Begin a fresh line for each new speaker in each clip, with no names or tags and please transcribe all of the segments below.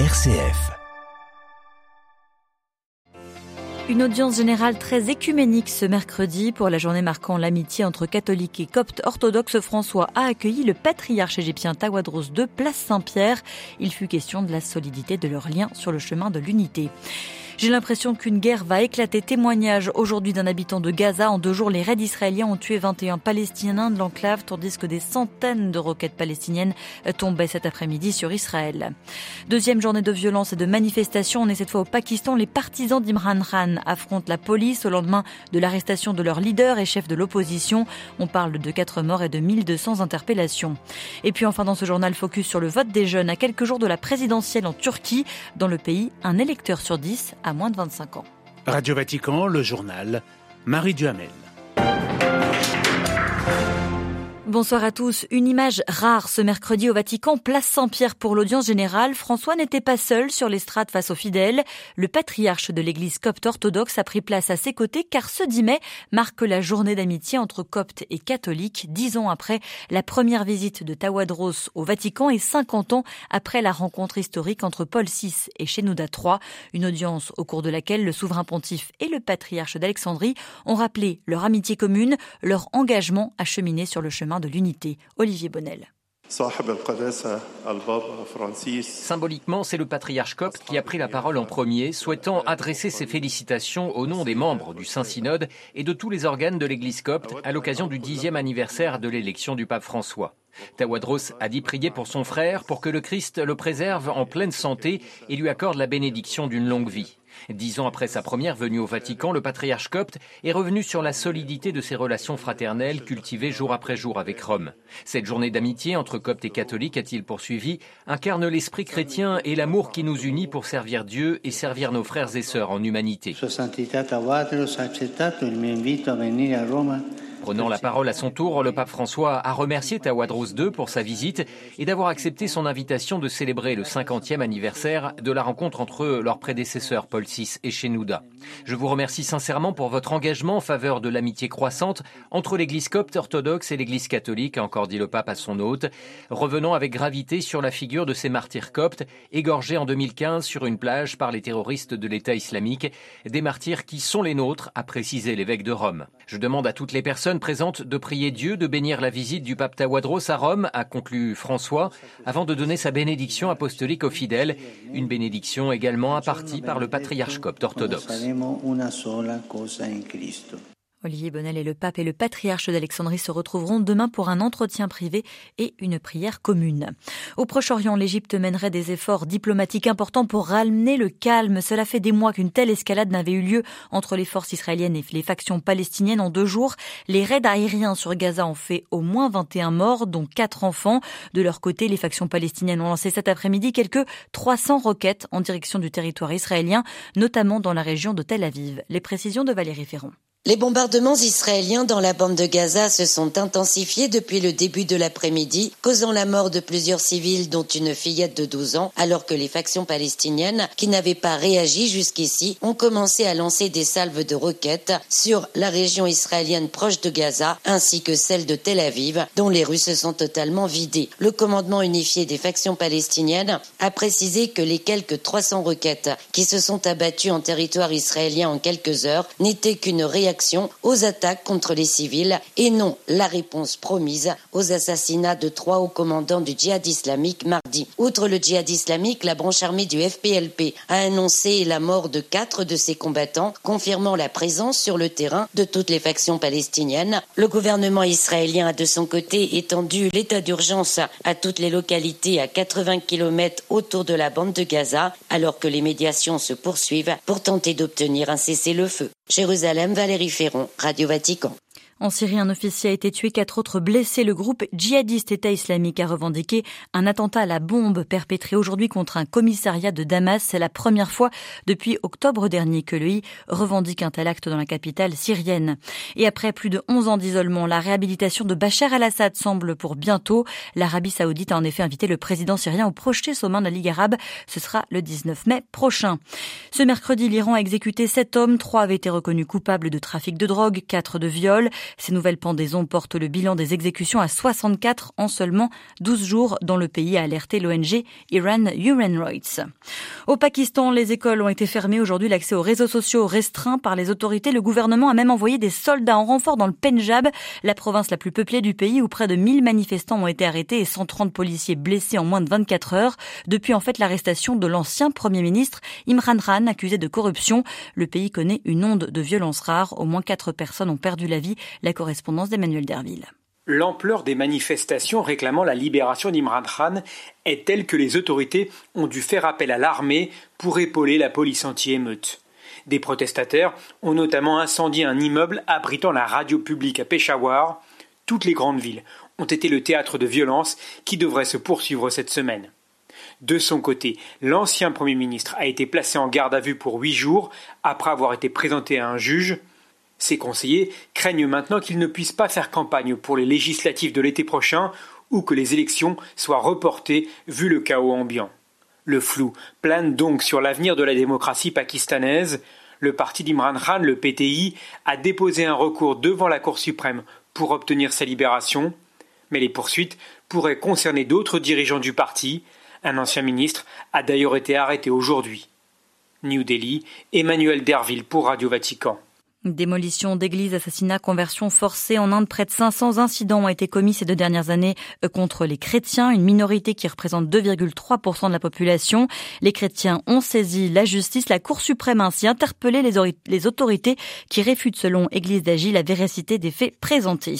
RCF.
Une audience générale très écuménique ce mercredi pour la journée marquant l'amitié entre catholiques et coptes orthodoxes. François a accueilli le patriarche égyptien Tawadros II, place Saint-Pierre. Il fut question de la solidité de leur lien sur le chemin de l'unité. J'ai l'impression qu'une guerre va éclater. Témoignage aujourd'hui d'un habitant de Gaza. En deux jours, les raids israéliens ont tué 21 Palestiniens de l'enclave, tandis que des centaines de roquettes palestiniennes tombaient cet après-midi sur Israël. Deuxième journée de violence et de manifestations. On est cette fois au Pakistan. Les partisans d'Imran Khan affrontent la police au lendemain de l'arrestation de leur leader et chef de l'opposition. On parle de quatre morts et de 1200 interpellations. Et puis enfin dans ce journal, focus sur le vote des jeunes à quelques jours de la présidentielle en Turquie. Dans le pays, un électeur sur dix à moins de 25 ans.
Radio Vatican, le journal, Marie Duhamel.
Bonsoir à tous. Une image rare ce mercredi au Vatican, place Saint-Pierre pour l'audience générale. François n'était pas seul sur l'estrade face aux fidèles. Le patriarche de l'église copte orthodoxe a pris place à ses côtés car ce 10 mai marque la journée d'amitié entre coptes et catholiques, dix ans après la première visite de Tawadros au Vatican et 50 ans après la rencontre historique entre Paul VI et Shenouda III. Une audience au cours de laquelle le souverain pontife et le patriarche d'Alexandrie ont rappelé leur amitié commune, leur engagement à cheminer sur le chemin de l'unité. Olivier Bonnel.
Symboliquement, c'est le patriarche copte qui a pris la parole en premier, souhaitant adresser ses félicitations au nom des membres du Saint-Synode et de tous les organes de l'Église copte à l'occasion du dixième anniversaire de l'élection du pape François. Tawadros a dit prier pour son frère pour que le Christ le préserve en pleine santé et lui accorde la bénédiction d'une longue vie. Dix ans après sa première venue au Vatican, le patriarche copte est revenu sur la solidité de ses relations fraternelles cultivées jour après jour avec Rome. Cette journée d'amitié entre coptes et catholiques, a-t-il poursuivi, incarne l'esprit chrétien et l'amour qui nous unit pour servir Dieu et servir nos frères et sœurs en humanité. Prenant la parole à son tour, le pape François a remercié Tawadros II pour sa visite et d'avoir accepté son invitation de célébrer le 50e anniversaire de la rencontre entre leurs prédécesseurs Paul VI et Shenouda. Je vous remercie sincèrement pour votre engagement en faveur de l'amitié croissante entre l'Église copte orthodoxe et l'Église catholique, a encore dit le pape à son hôte, revenant avec gravité sur la figure de ces martyrs coptes, égorgés en 2015 sur une plage par les terroristes de l'État islamique, des martyrs qui sont les nôtres, a précisé l'évêque de Rome. Je demande à toutes les personnes présente de prier Dieu, de bénir la visite du pape Tawadros à Rome, a conclu François, avant de donner sa bénédiction apostolique aux fidèles, une bénédiction également impartie par le patriarche copte orthodoxe.
Olivier Bonnel et le pape et le patriarche d'Alexandrie se retrouveront demain pour un entretien privé et une prière commune. Au Proche-Orient, l'Égypte mènerait des efforts diplomatiques importants pour ramener le calme. Cela fait des mois qu'une telle escalade n'avait eu lieu entre les forces israéliennes et les factions palestiniennes en deux jours. Les raids aériens sur Gaza ont fait au moins 21 morts, dont 4 enfants. De leur côté, les factions palestiniennes ont lancé cet après-midi quelques 300 roquettes en direction du territoire israélien, notamment dans la région de Tel Aviv. Les précisions de Valérie Ferron.
Les bombardements israéliens dans la bande de Gaza se sont intensifiés depuis le début de l'après-midi, causant la mort de plusieurs civils, dont une fillette de 12 ans, alors que les factions palestiniennes, qui n'avaient pas réagi jusqu'ici, ont commencé à lancer des salves de roquettes sur la région israélienne proche de Gaza, ainsi que celle de Tel Aviv, dont les rues se sont totalement vidées. Le commandement unifié des factions palestiniennes a précisé que les quelques 300 roquettes qui se sont abattues en territoire israélien en quelques heures n'étaient qu'une réaction aux attaques contre les civils et non la réponse promise aux assassinats de trois hauts commandants du djihad islamique mardi. Outre le djihad islamique, la branche armée du FPLP a annoncé la mort de quatre de ses combattants, confirmant la présence sur le terrain de toutes les factions palestiniennes. Le gouvernement israélien a de son côté étendu l'état d'urgence à toutes les localités à 80 km autour de la bande de Gaza, alors que les médiations se poursuivent pour tenter d'obtenir un cessez-le-feu. Jérusalem, Valérie Ferron, Radio Vatican.
En Syrie, un officier a été tué, quatre autres blessés. Le groupe djihadiste État islamique a revendiqué un attentat à la bombe perpétré aujourd'hui contre un commissariat de Damas. C'est la première fois depuis octobre dernier que le I revendique un tel acte dans la capitale syrienne. Et après plus de 11 ans d'isolement, la réhabilitation de Bachar al-Assad semble pour bientôt. L'Arabie saoudite a en effet invité le président syrien au projeté sommet de la Ligue arabe. Ce sera le 19 mai prochain. Ce mercredi, l'Iran a exécuté sept hommes. Trois avaient été reconnus coupables de trafic de drogue, quatre de viol. Ces nouvelles pendaisons portent le bilan des exécutions à 64 en seulement 12 jours dans le pays, a alerté l'ONG Iran Human Rights. Au Pakistan, les écoles ont été fermées aujourd'hui. L'accès aux réseaux sociaux restreint par les autorités. Le gouvernement a même envoyé des soldats en renfort dans le Punjab, la province la plus peuplée du pays où près de 1000 manifestants ont été arrêtés et 130 policiers blessés en moins de 24 heures. Depuis en fait l'arrestation de l'ancien premier ministre Imran Khan accusé de corruption. Le pays connaît une onde de violence rare. Au moins quatre personnes ont perdu la vie. La correspondance d'Emmanuel Derville.
L'ampleur des manifestations réclamant la libération d'Imran Khan est telle que les autorités ont dû faire appel à l'armée pour épauler la police anti-émeute. Des protestataires ont notamment incendié un immeuble abritant la radio publique à Peshawar. Toutes les grandes villes ont été le théâtre de violences qui devraient se poursuivre cette semaine. De son côté, l'ancien Premier ministre a été placé en garde à vue pour huit jours après avoir été présenté à un juge. Ses conseillers craignent maintenant qu'il ne puisse pas faire campagne pour les législatives de l'été prochain ou que les élections soient reportées vu le chaos ambiant. Le flou plane donc sur l'avenir de la démocratie pakistanaise. Le parti d'Imran Khan, le PTI, a déposé un recours devant la Cour suprême pour obtenir sa libération, mais les poursuites pourraient concerner d'autres dirigeants du parti. Un ancien ministre a d'ailleurs été arrêté aujourd'hui. New Delhi, Emmanuel Derville pour Radio Vatican.
Démolition d'églises, assassinats, conversion forcée. En Inde, près de 500 incidents ont été commis ces deux dernières années euh, contre les chrétiens, une minorité qui représente 2,3% de la population. Les chrétiens ont saisi la justice. La Cour suprême ainsi interpellé les, autorités qui réfutent, selon Église d'Agile, la véracité des faits présentés.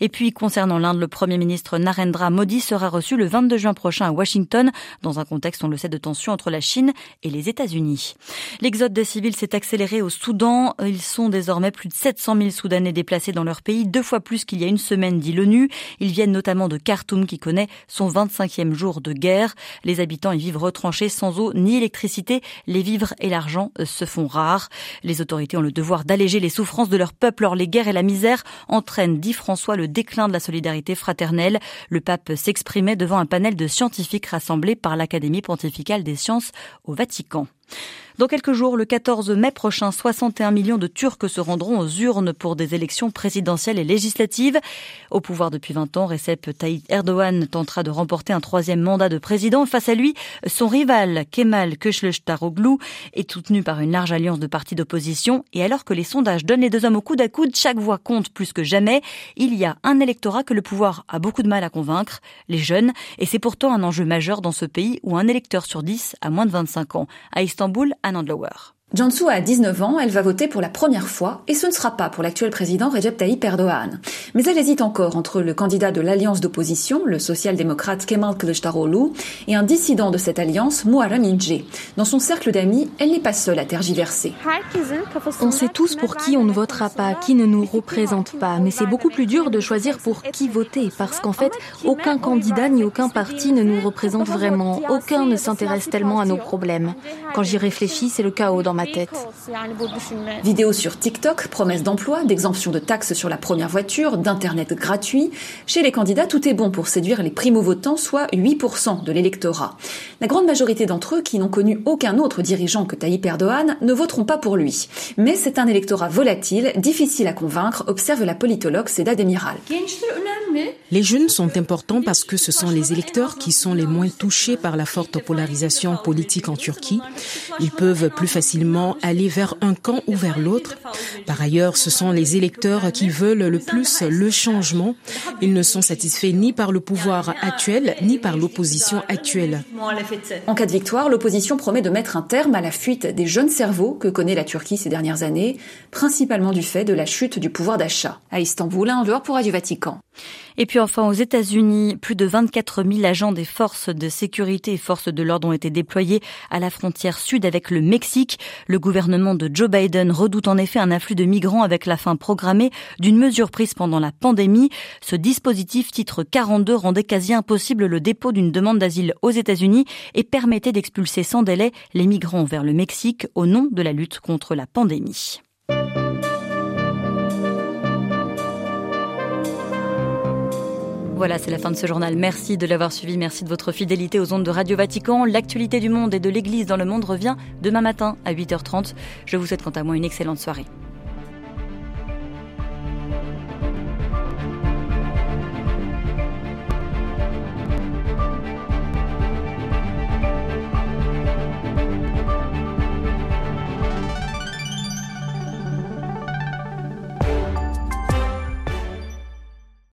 Et puis, concernant l'Inde, le Premier ministre Narendra Modi sera reçu le 22 juin prochain à Washington, dans un contexte, on le sait, de tension entre la Chine et les États-Unis. L'exode des civils s'est accéléré au Soudan. Ils sont désormais plus de 700 000 Soudanais déplacés dans leur pays, deux fois plus qu'il y a une semaine, dit l'ONU. Ils viennent notamment de Khartoum qui connaît son 25e jour de guerre. Les habitants y vivent retranchés sans eau ni électricité. Les vivres et l'argent euh, se font rares. Les autorités ont le devoir d'alléger les souffrances de leur peuple. Or, les guerres et la misère entraînent, dit François, le déclin de la solidarité fraternelle. Le pape s'exprimait devant un panel de scientifiques rassemblés par l'Académie pontificale des sciences au Vatican. Dans quelques jours, le 14 mai prochain, 61 millions de Turcs se rendront aux urnes pour des élections présidentielles et législatives. Au pouvoir depuis 20 ans, Recep Tayyip Erdogan tentera de remporter un troisième mandat de président. Face à lui, son rival Kemal Kılıçdaroğlu est soutenu par une large alliance de partis d'opposition. Et alors que les sondages donnent les deux hommes au coude à coude, chaque voix compte plus que jamais. Il y a un électorat que le pouvoir a beaucoup de mal à convaincre, les jeunes. Et c'est pourtant un enjeu majeur dans ce pays où un électeur sur dix a moins de 25 ans. Istanbul, Anand Lower.
Jansu a 19 ans, elle va voter pour la première fois et ce ne sera pas pour l'actuel président Recep Tayyip Erdogan. Mais elle hésite encore entre le candidat de l'alliance d'opposition, le social-démocrate Kemal Kılıçdaroğlu, et un dissident de cette alliance, Muharrem İnce. Dans son cercle d'amis, elle n'est pas seule à tergiverser.
On sait tous pour qui on ne votera pas, qui ne nous représente pas, mais c'est beaucoup plus dur de choisir pour qui voter parce qu'en fait, aucun candidat ni aucun parti ne nous représente vraiment, aucun ne s'intéresse tellement à nos problèmes. Quand j'y réfléchis, c'est le chaos dans ma tête.
Vidéo sur TikTok, promesse d'emploi, d'exemption de taxes sur la première voiture, d'internet gratuit. Chez les candidats, tout est bon pour séduire les primo-votants, soit 8% de l'électorat. La grande majorité d'entre eux, qui n'ont connu aucun autre dirigeant que Tayyip Erdogan, ne voteront pas pour lui. Mais c'est un électorat volatile, difficile à convaincre, observe la politologue Seda Demiral.
Les jeunes sont importants parce que ce sont les électeurs qui sont les moins touchés par la forte polarisation politique en Turquie. Ils peuvent plus facilement aller vers un camp ou vers l'autre. Par ailleurs, ce sont les électeurs qui veulent le plus le changement. Ils ne sont satisfaits ni par le pouvoir actuel, ni par l'opposition actuelle.
En cas de victoire, l'opposition promet de mettre un terme à la fuite des jeunes cerveaux que connaît la Turquie ces dernières années, principalement du fait de la chute du pouvoir d'achat. À Istanbul, en dehors pour Radio Vatican.
Et puis enfin aux États-Unis, plus de 24 000 agents des forces de sécurité et forces de l'ordre ont été déployés à la frontière sud avec le Mexique. Le gouvernement de Joe Biden redoute en effet un afflux de migrants avec la fin programmée d'une mesure prise pendant la pandémie. Ce dispositif titre 42 rendait quasi impossible le dépôt d'une demande d'asile aux États-Unis et permettait d'expulser sans délai les migrants vers le Mexique au nom de la lutte contre la pandémie. Voilà, c'est la fin de ce journal. Merci de l'avoir suivi. Merci de votre fidélité aux ondes de Radio Vatican. L'actualité du monde et de l'Église dans le monde revient demain matin à 8h30. Je vous souhaite quant à moi une excellente soirée.